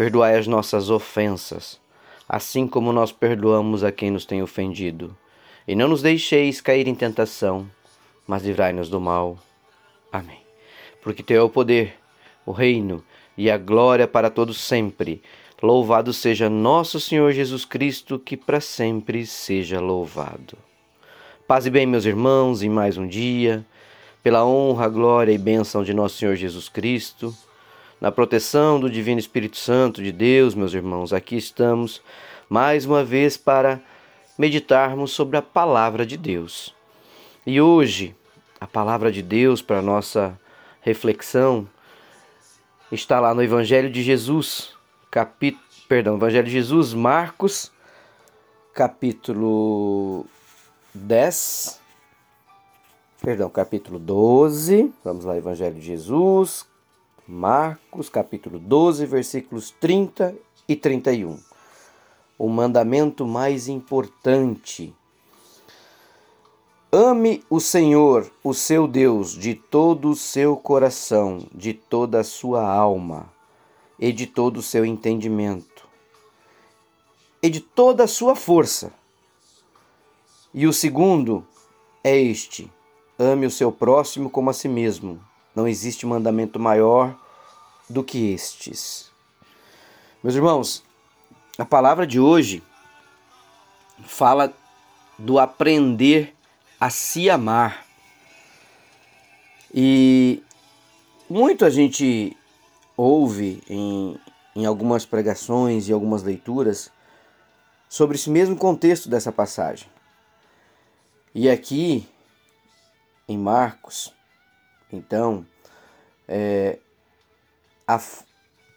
Perdoai as nossas ofensas, assim como nós perdoamos a quem nos tem ofendido. E não nos deixeis cair em tentação, mas livrai-nos do mal. Amém. Porque Teu é o poder, o reino e a glória para todos sempre. Louvado seja nosso Senhor Jesus Cristo, que para sempre seja louvado. Paz e bem, meus irmãos, em mais um dia, pela honra, glória e bênção de nosso Senhor Jesus Cristo na proteção do Divino Espírito Santo de Deus, meus irmãos, aqui estamos mais uma vez para meditarmos sobre a palavra de Deus. E hoje, a palavra de Deus para nossa reflexão está lá no Evangelho de Jesus, capítulo, perdão, Evangelho de Jesus, Marcos, capítulo 10, perdão, capítulo 12. Vamos lá, Evangelho de Jesus, Marcos capítulo 12, versículos 30 e 31. O mandamento mais importante. Ame o Senhor, o seu Deus, de todo o seu coração, de toda a sua alma e de todo o seu entendimento e de toda a sua força. E o segundo é este: ame o seu próximo como a si mesmo. Não existe mandamento maior do que estes. Meus irmãos, a palavra de hoje fala do aprender a se amar. E muito a gente ouve em, em algumas pregações e algumas leituras sobre esse mesmo contexto dessa passagem. E aqui, em Marcos, então, é, a,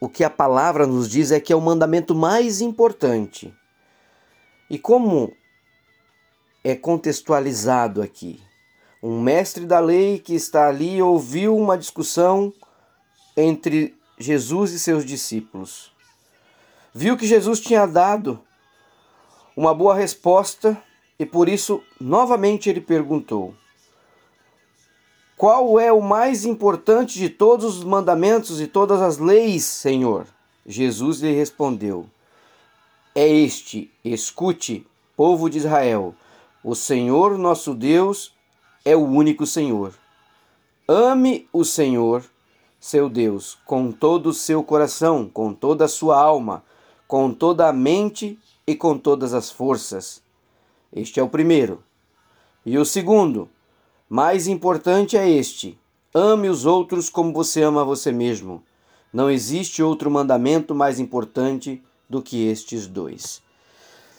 o que a palavra nos diz é que é o mandamento mais importante. E como é contextualizado aqui? Um mestre da lei que está ali ouviu uma discussão entre Jesus e seus discípulos. Viu que Jesus tinha dado uma boa resposta e por isso novamente ele perguntou: qual é o mais importante de todos os mandamentos e todas as leis, Senhor? Jesus lhe respondeu: É este, escute, povo de Israel, o Senhor nosso Deus é o único Senhor. Ame o Senhor, seu Deus, com todo o seu coração, com toda a sua alma, com toda a mente e com todas as forças. Este é o primeiro. E o segundo, mais importante é este: ame os outros como você ama você mesmo. Não existe outro mandamento mais importante do que estes dois.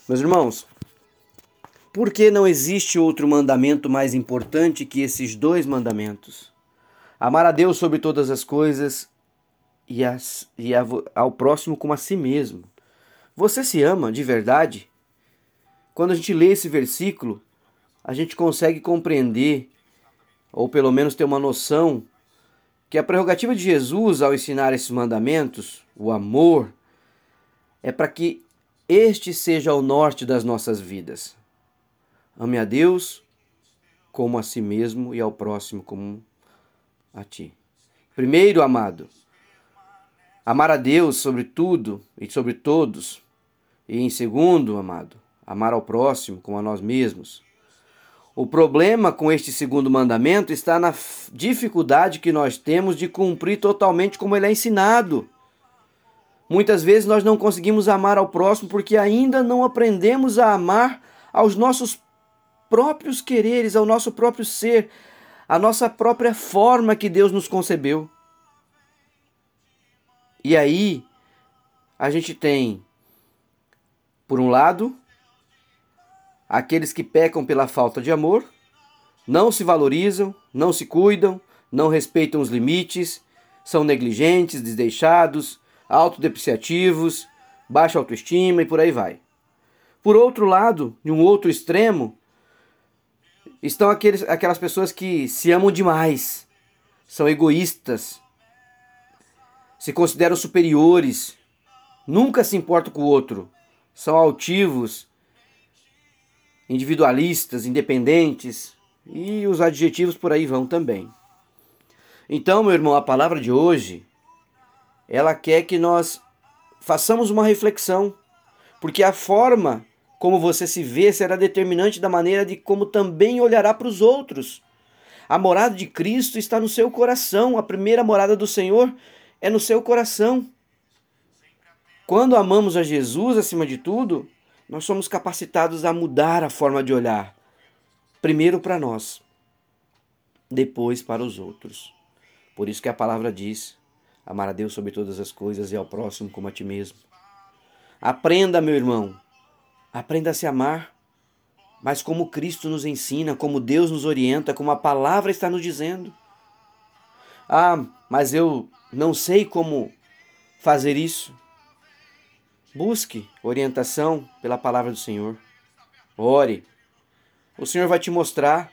Meus irmãos, por que não existe outro mandamento mais importante que esses dois mandamentos? Amar a Deus sobre todas as coisas e, as, e a, ao próximo como a si mesmo. Você se ama de verdade? Quando a gente lê esse versículo, a gente consegue compreender ou pelo menos ter uma noção que a prerrogativa de Jesus ao ensinar esses mandamentos, o amor, é para que este seja o norte das nossas vidas. Ame a Deus como a si mesmo e ao próximo como a ti. Primeiro, amado, amar a Deus sobre tudo e sobre todos. E em segundo, amado, amar ao próximo como a nós mesmos. O problema com este segundo mandamento está na dificuldade que nós temos de cumprir totalmente como ele é ensinado. Muitas vezes nós não conseguimos amar ao próximo porque ainda não aprendemos a amar aos nossos próprios quereres, ao nosso próprio ser, à nossa própria forma que Deus nos concebeu. E aí, a gente tem, por um lado, aqueles que pecam pela falta de amor, não se valorizam, não se cuidam, não respeitam os limites, são negligentes, desleixados, autodepreciativos, baixa autoestima e por aí vai. Por outro lado, de um outro extremo, estão aqueles, aquelas pessoas que se amam demais, são egoístas, se consideram superiores, nunca se importam com o outro, são altivos, individualistas, independentes e os adjetivos por aí vão também. Então, meu irmão, a palavra de hoje, ela quer que nós façamos uma reflexão, porque a forma como você se vê será determinante da maneira de como também olhará para os outros. A morada de Cristo está no seu coração, a primeira morada do Senhor é no seu coração. Quando amamos a Jesus acima de tudo, nós somos capacitados a mudar a forma de olhar, primeiro para nós, depois para os outros. Por isso que a palavra diz: amar a Deus sobre todas as coisas e ao próximo como a ti mesmo. Aprenda, meu irmão, Aprenda a se amar, mas como Cristo nos ensina, como Deus nos orienta, como a palavra está nos dizendo. Ah, mas eu não sei como fazer isso. Busque orientação pela palavra do Senhor. Ore. O Senhor vai te mostrar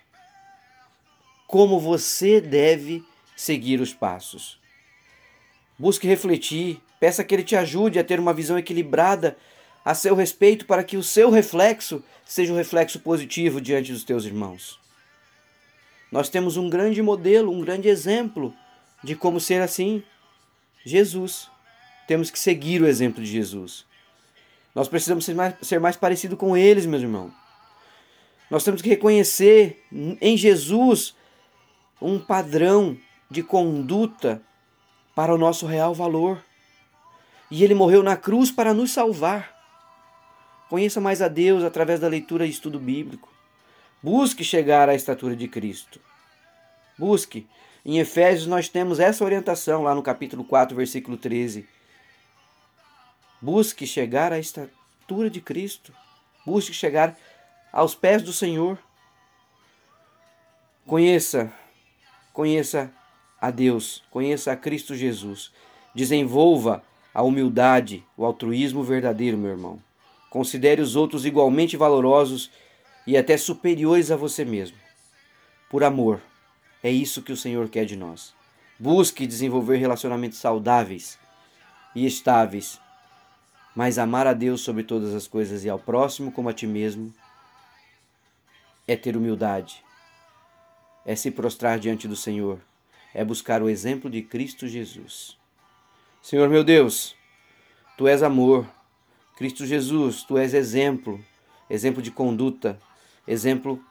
como você deve seguir os passos. Busque refletir, peça que Ele te ajude a ter uma visão equilibrada a seu respeito para que o seu reflexo seja um reflexo positivo diante dos teus irmãos. Nós temos um grande modelo, um grande exemplo de como ser assim: Jesus. Temos que seguir o exemplo de Jesus. Nós precisamos ser mais, ser mais parecido com eles, meus irmãos. Nós temos que reconhecer em Jesus um padrão de conduta para o nosso real valor. E ele morreu na cruz para nos salvar. Conheça mais a Deus através da leitura e estudo bíblico. Busque chegar à estatura de Cristo. Busque. Em Efésios nós temos essa orientação lá no capítulo 4, versículo 13. Busque chegar à estatura de Cristo. Busque chegar aos pés do Senhor. Conheça, conheça a Deus, conheça a Cristo Jesus. Desenvolva a humildade, o altruísmo verdadeiro, meu irmão. Considere os outros igualmente valorosos e até superiores a você mesmo. Por amor, é isso que o Senhor quer de nós. Busque desenvolver relacionamentos saudáveis e estáveis, mas amar a Deus sobre todas as coisas e ao próximo como a ti mesmo é ter humildade, é se prostrar diante do Senhor, é buscar o exemplo de Cristo Jesus. Senhor meu Deus, tu és amor, Cristo Jesus, tu és exemplo, exemplo de conduta, exemplo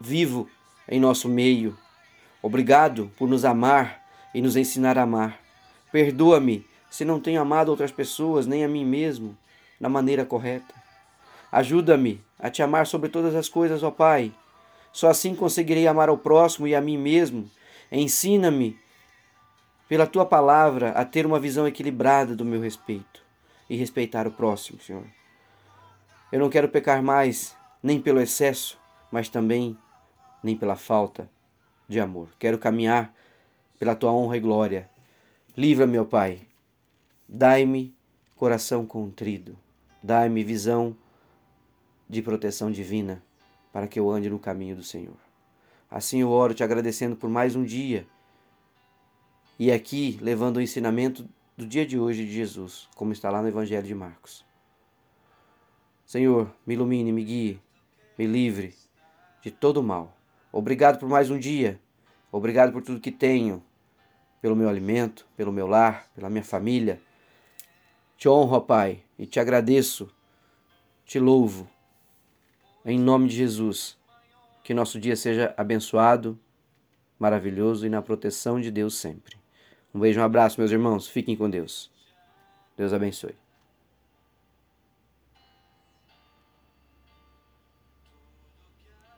vivo em nosso meio. Obrigado por nos amar e nos ensinar a amar. Perdoa-me se não tenho amado outras pessoas, nem a mim mesmo, da maneira correta. Ajuda-me a te amar sobre todas as coisas, ó Pai. Só assim conseguirei amar ao próximo e a mim mesmo. Ensina-me, pela tua palavra, a ter uma visão equilibrada do meu respeito e respeitar o próximo, Senhor. Eu não quero pecar mais, nem pelo excesso, mas também nem pela falta de amor. Quero caminhar pela tua honra e glória. Livra-me, ó Pai. Dai-me coração contrido. Dai-me visão de proteção divina para que eu ande no caminho do Senhor. Assim eu oro te agradecendo por mais um dia e aqui levando o ensinamento do dia de hoje de Jesus, como está lá no Evangelho de Marcos. Senhor, me ilumine, me guie, me livre de todo mal. Obrigado por mais um dia. Obrigado por tudo que tenho, pelo meu alimento, pelo meu lar, pela minha família. Te honro, Pai, e te agradeço, te louvo. Em nome de Jesus, que nosso dia seja abençoado, maravilhoso e na proteção de Deus sempre. Um beijo, um abraço, meus irmãos. Fiquem com Deus. Deus abençoe.